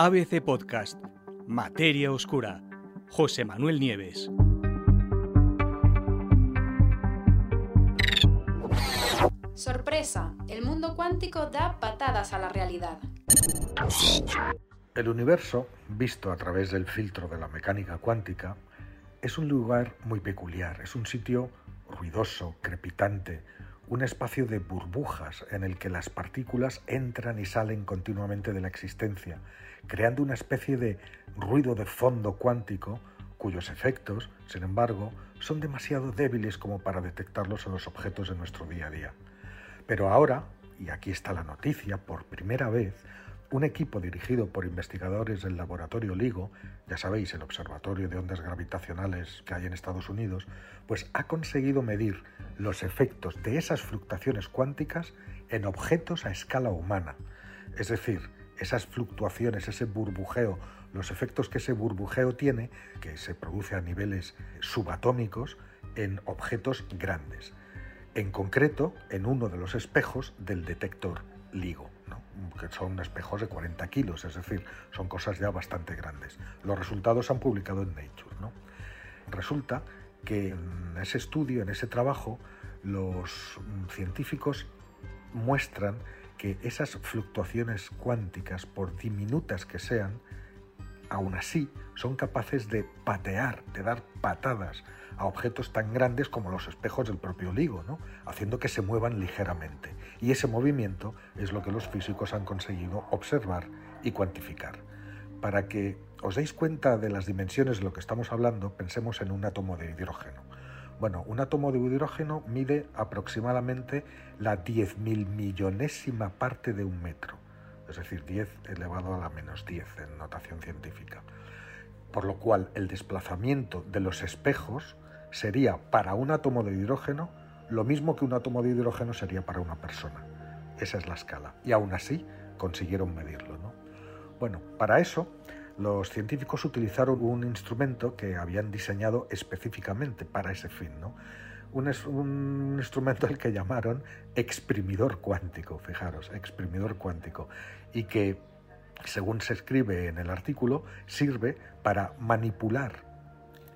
ABC Podcast, Materia Oscura, José Manuel Nieves. Sorpresa, el mundo cuántico da patadas a la realidad. El universo, visto a través del filtro de la mecánica cuántica, es un lugar muy peculiar, es un sitio ruidoso, crepitante, un espacio de burbujas en el que las partículas entran y salen continuamente de la existencia, creando una especie de ruido de fondo cuántico cuyos efectos, sin embargo, son demasiado débiles como para detectarlos en los objetos de nuestro día a día. Pero ahora, y aquí está la noticia, por primera vez, un equipo dirigido por investigadores del laboratorio LIGO, ya sabéis, el Observatorio de Ondas Gravitacionales que hay en Estados Unidos, pues ha conseguido medir los efectos de esas fluctuaciones cuánticas en objetos a escala humana. Es decir, esas fluctuaciones, ese burbujeo, los efectos que ese burbujeo tiene, que se produce a niveles subatómicos, en objetos grandes. En concreto, en uno de los espejos del detector LIGO que son espejos de 40 kilos, es decir, son cosas ya bastante grandes. Los resultados se han publicado en Nature. ¿no? Resulta que en ese estudio, en ese trabajo, los científicos muestran que esas fluctuaciones cuánticas, por diminutas que sean, aún así son capaces de patear, de dar patadas a objetos tan grandes como los espejos del propio LIGO, ¿no? haciendo que se muevan ligeramente. Y ese movimiento es lo que los físicos han conseguido observar y cuantificar. Para que os deis cuenta de las dimensiones de lo que estamos hablando, pensemos en un átomo de hidrógeno. Bueno, un átomo de hidrógeno mide aproximadamente la 10.000 millonésima parte de un metro, es decir, 10 elevado a la menos 10 en notación científica. Por lo cual el desplazamiento de los espejos sería para un átomo de hidrógeno lo mismo que un átomo de hidrógeno sería para una persona. Esa es la escala. Y aún así consiguieron medirlo. ¿no? Bueno, para eso los científicos utilizaron un instrumento que habían diseñado específicamente para ese fin. ¿no? Un, instrumento al que llamaron exprimidor cuántico, fijaros, exprimidor cuántico, y que, según se escribe en el artículo, sirve para manipular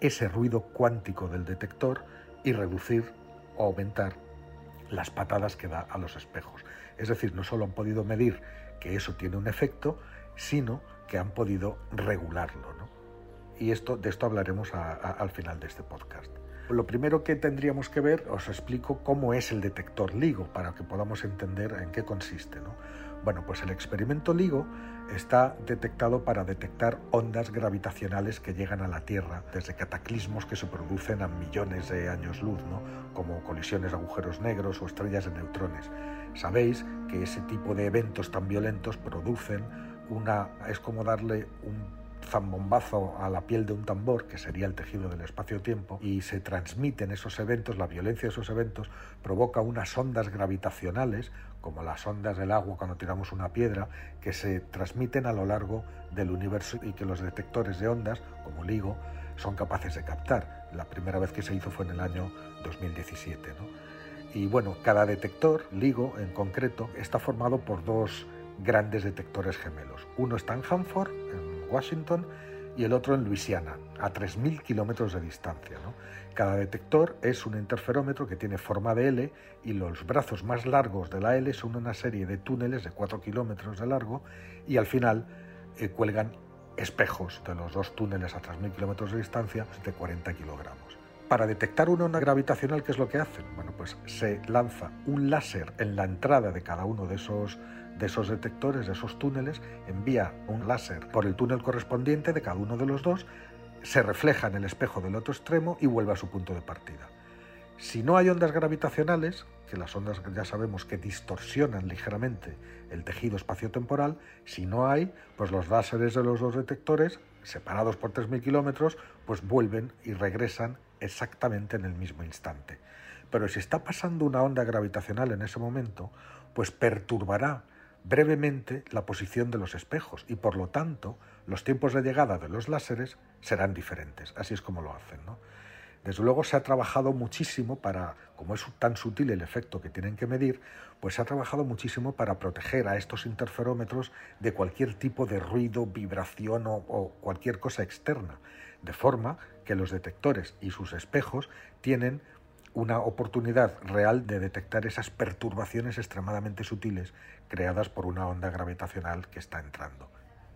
ese ruido cuántico del detector y reducir o aumentar las patadas que da a los espejos. Es decir, no solo han podido medir que eso tiene un efecto, sino que han podido regularlo. ¿no? Y esto, de esto hablaremos al final de este podcast. Lo primero que tendríamos que ver, os explico cómo es el detector LIGO para que podamos entender en qué consiste. ¿no? Bueno, pues el experimento LIGO está detectado para detectar ondas gravitacionales que llegan a la Tierra desde cataclismos que se producen a millones de años luz, ¿no? como colisiones de agujeros negros o estrellas de neutrones. Sabéis que ese tipo de eventos tan violentos producen una... es como darle un zambombazo a la piel de un tambor, que sería el tejido del espacio-tiempo, y se transmiten esos eventos, la violencia de esos eventos provoca unas ondas gravitacionales, como las ondas del agua cuando tiramos una piedra, que se transmiten a lo largo del universo y que los detectores de ondas, como LIGO, son capaces de captar. La primera vez que se hizo fue en el año 2017. Y bueno, cada detector, LIGO en concreto, está formado por dos grandes detectores gemelos. Uno está en Hanford, Washington y el otro en Luisiana, a 3.000 kilómetros de distancia. Cada detector es un interferómetro que tiene forma de L y los brazos más largos de la L son una serie de túneles de 4 kilómetros de largo y al final eh, cuelgan espejos de los dos túneles a 3.000 kilómetros de distancia de 40 kilogramos. Para detectar una onda gravitacional, ¿qué es lo que hacen? Bueno, pues se lanza un láser en la entrada de cada uno de esos de esos detectores, de esos túneles, envía un láser por el túnel correspondiente de cada uno de los dos, se refleja en el espejo del otro extremo y vuelve a su punto de partida. Si no hay ondas gravitacionales, que las ondas ya sabemos que distorsionan ligeramente el tejido espaciotemporal, si no hay, pues los láseres de los dos detectores, separados por 3.000 kilómetros, pues vuelven y regresan exactamente en el mismo instante. Pero si está pasando una onda gravitacional en ese momento, pues perturbará brevemente la posición de los espejos y por lo tanto los tiempos de llegada de los láseres serán diferentes. Así es como lo hacen. Desde luego se ha trabajado muchísimo para, como es tan sutil el efecto que tienen que medir, pues se ha trabajado muchísimo para proteger a estos interferómetros de cualquier tipo de ruido, vibración o, o cualquier cosa externa, de forma que los detectores y sus espejos tienen una oportunidad real de detectar esas perturbaciones extremadamente sutiles creadas por una onda gravitacional que está entrando.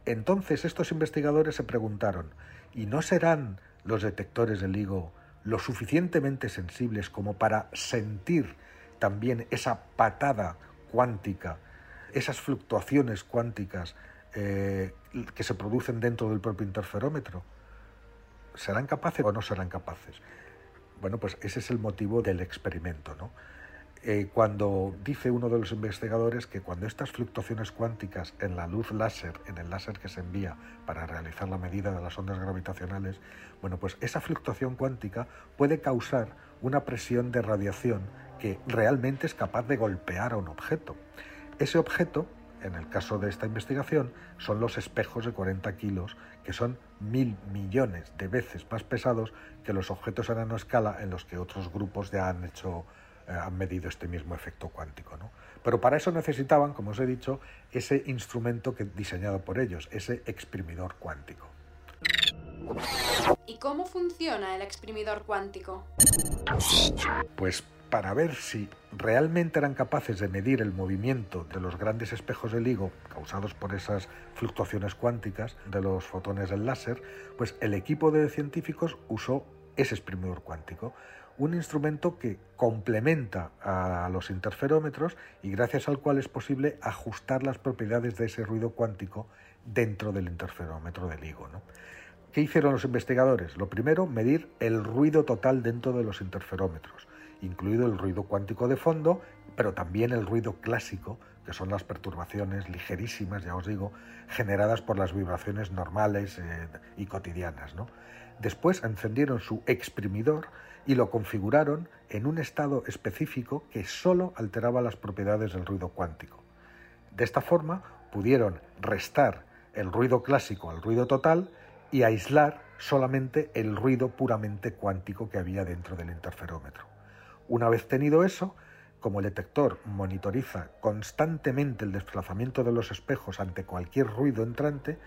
Entonces estos investigadores se preguntaron, ¿y no serán los detectores del LIGO lo suficientemente sensibles como para sentir también esa patada cuántica, esas fluctuaciones cuánticas eh, que se producen dentro del propio interferómetro? ¿Serán capaces o no serán capaces? Bueno, pues ese es el motivo del experimento. ¿no? Eh, cuando dice uno de los investigadores que cuando estas fluctuaciones cuánticas en la luz láser, en el láser que se envía para realizar la medida de las ondas gravitacionales, bueno, pues esa fluctuación cuántica puede causar una presión de radiación que realmente es capaz de golpear a un objeto. Ese objeto en el caso de esta investigación, son los espejos de 40 kilos, que son mil millones de veces más pesados que los objetos a nanoescala en los que otros grupos ya han hecho eh, han medido este mismo efecto cuántico. ¿no? Pero para eso necesitaban, como os he dicho, ese instrumento que, diseñado por ellos, ese exprimidor cuántico. ¿Y cómo funciona el exprimidor cuántico? Pues para ver si realmente eran capaces de medir el movimiento de los grandes espejos de LIGO causados por esas fluctuaciones cuánticas de los fotones del láser, pues el equipo de científicos usó ese exprimidor cuántico, un instrumento que complementa a los interferómetros y gracias al cual es posible ajustar las propiedades de ese ruido cuántico dentro del interferómetro de LIGO. ¿Qué hicieron los investigadores? Lo primero, medir el ruido total dentro de los interferómetros incluido el ruido cuántico de fondo, pero también el ruido clásico, que son las perturbaciones ligerísimas, ya os digo, generadas por las vibraciones normales eh, y cotidianas. Después encendieron su exprimidor y lo configuraron en un estado específico que solo alteraba las propiedades del ruido cuántico. De esta forma pudieron restar el ruido clásico al ruido total y aislar solamente el ruido puramente cuántico que había dentro del interferómetro. Una vez tenido eso, como el detector monitoriza constantemente el desplazamiento de los espejos ante cualquier ruido entrante,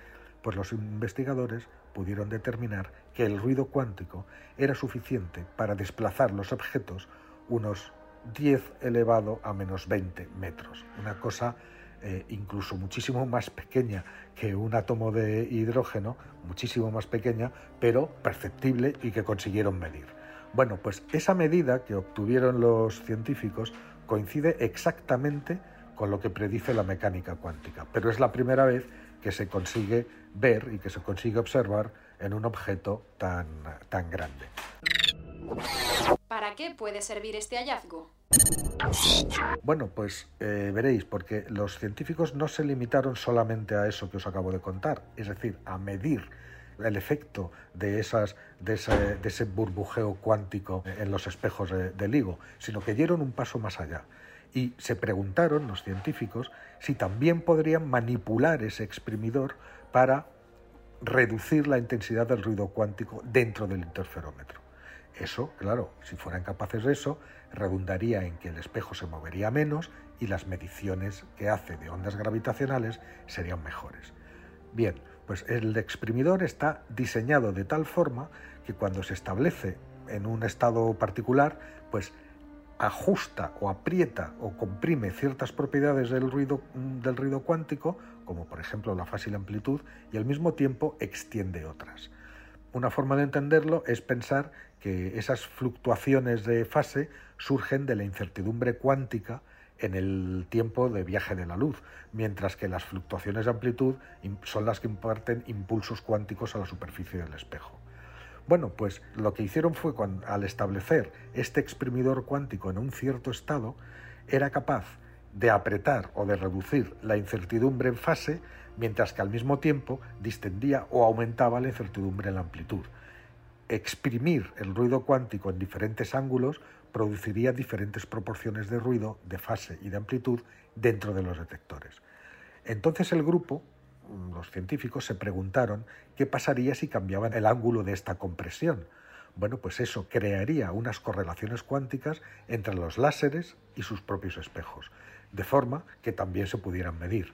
pues los investigadores pudieron determinar que el ruido cuántico era suficiente para desplazar los objetos unos 10 elevado a menos 20 metros. Una cosa eh, incluso muchísimo más pequeña que un átomo de hidrógeno, muchísimo más pequeña, pero perceptible y que consiguieron medir. Bueno, pues esa medida que obtuvieron los científicos coincide exactamente con lo que predice la mecánica cuántica, pero es la primera vez que se consigue ver y que se consigue observar en un objeto tan, tan grande. ¿Para qué puede servir este hallazgo? Bueno, pues eh, veréis, porque los científicos no se limitaron solamente a eso que os acabo de contar, es decir, a medir el efecto de, esas, de, ese, burbujeo cuántico en los espejos de, de LIGO, sino que dieron un paso más allá y se preguntaron los científicos si también podrían manipular ese exprimidor para reducir la intensidad del ruido cuántico dentro del interferómetro. Eso, claro, si fueran capaces de eso, redundaría en que el espejo se movería menos y las mediciones que hace de ondas gravitacionales serían mejores. Bien, pues el exprimidor está diseñado de tal forma que cuando se establece en un estado particular, pues ajusta o aprieta o comprime ciertas propiedades del ruido, del ruido cuántico, como por ejemplo la fase y la amplitud, y al mismo tiempo extiende otras. Una forma de entenderlo es pensar que esas fluctuaciones de fase surgen de la incertidumbre cuántica en el tiempo de viaje de la luz, mientras que las fluctuaciones de amplitud son las que imparten impulsos cuánticos a la superficie del espejo. Bueno, pues lo que hicieron fue al establecer este exprimidor cuántico en un cierto estado, era capaz de apretar o de reducir la incertidumbre en fase, mientras que al mismo tiempo distendía o aumentaba la incertidumbre en la amplitud. Exprimir el ruido cuántico en diferentes ángulos produciría diferentes proporciones de ruido, de fase y de amplitud dentro de los detectores. Entonces el grupo, los científicos, se preguntaron qué pasaría si cambiaban el ángulo de esta compresión, Bueno, pues eso crearía unas correlaciones cuánticas entre los láseres y sus propios espejos, de forma que también se pudieran medir.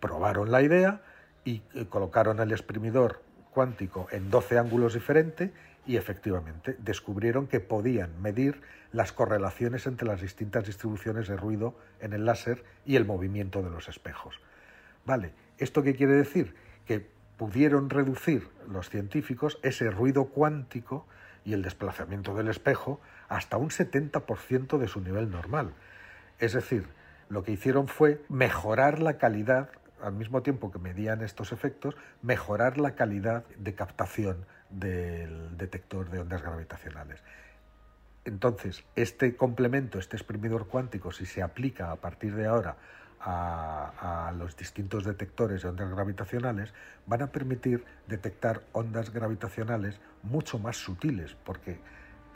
Probaron la idea y eh, colocaron el exprimidor cuántico en 12 ángulos diferentes y efectivamente descubrieron que podían medir las correlaciones entre las distintas distribuciones de ruido en el láser y el movimiento de los espejos. Vale, ¿esto qué quiere decir? Que pudieron reducir los científicos ese ruido cuántico y el desplazamiento del espejo hasta un 70% de su nivel normal. Es decir, lo que hicieron fue mejorar la calidad, al mismo tiempo que medían estos efectos, mejorar la calidad de captación del detector de ondas gravitacionales. Entonces, este complemento, este exprimidor cuántico, si se aplica a partir de ahora a, los distintos detectores de ondas gravitacionales, van a permitir detectar ondas gravitacionales mucho más sutiles, porque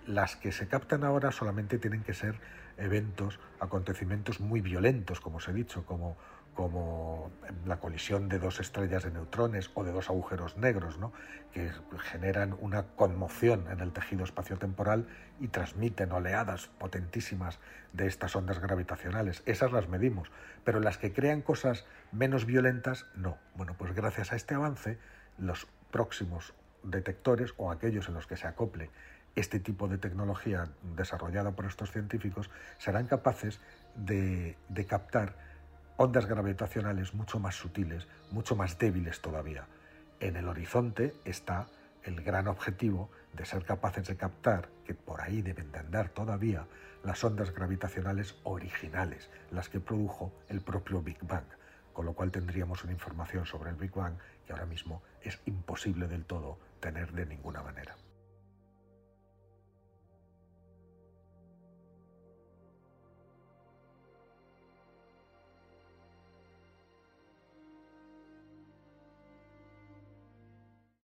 las que se captan ahora solamente tienen que ser eventos, acontecimientos muy violentos, como os he dicho, como como la colisión de dos estrellas de neutrones o de dos agujeros negros, ¿no? que generan una conmoción en el tejido espaciotemporal y transmiten oleadas potentísimas de estas ondas gravitacionales. Esas las medimos, pero las que crean cosas menos violentas, no. Bueno, pues gracias a este avance, los próximos detectores o aquellos en los que se acople este tipo de tecnología desarrollada por estos científicos serán capaces de, captar ondas gravitacionales mucho más sutiles, mucho más débiles todavía. En el horizonte está el gran objetivo de ser capaces de captar, que por ahí deben de andar todavía, las ondas gravitacionales originales, las que produjo el propio Big Bang, con lo cual tendríamos una información sobre el Big Bang que ahora mismo es imposible del todo tener de ninguna manera.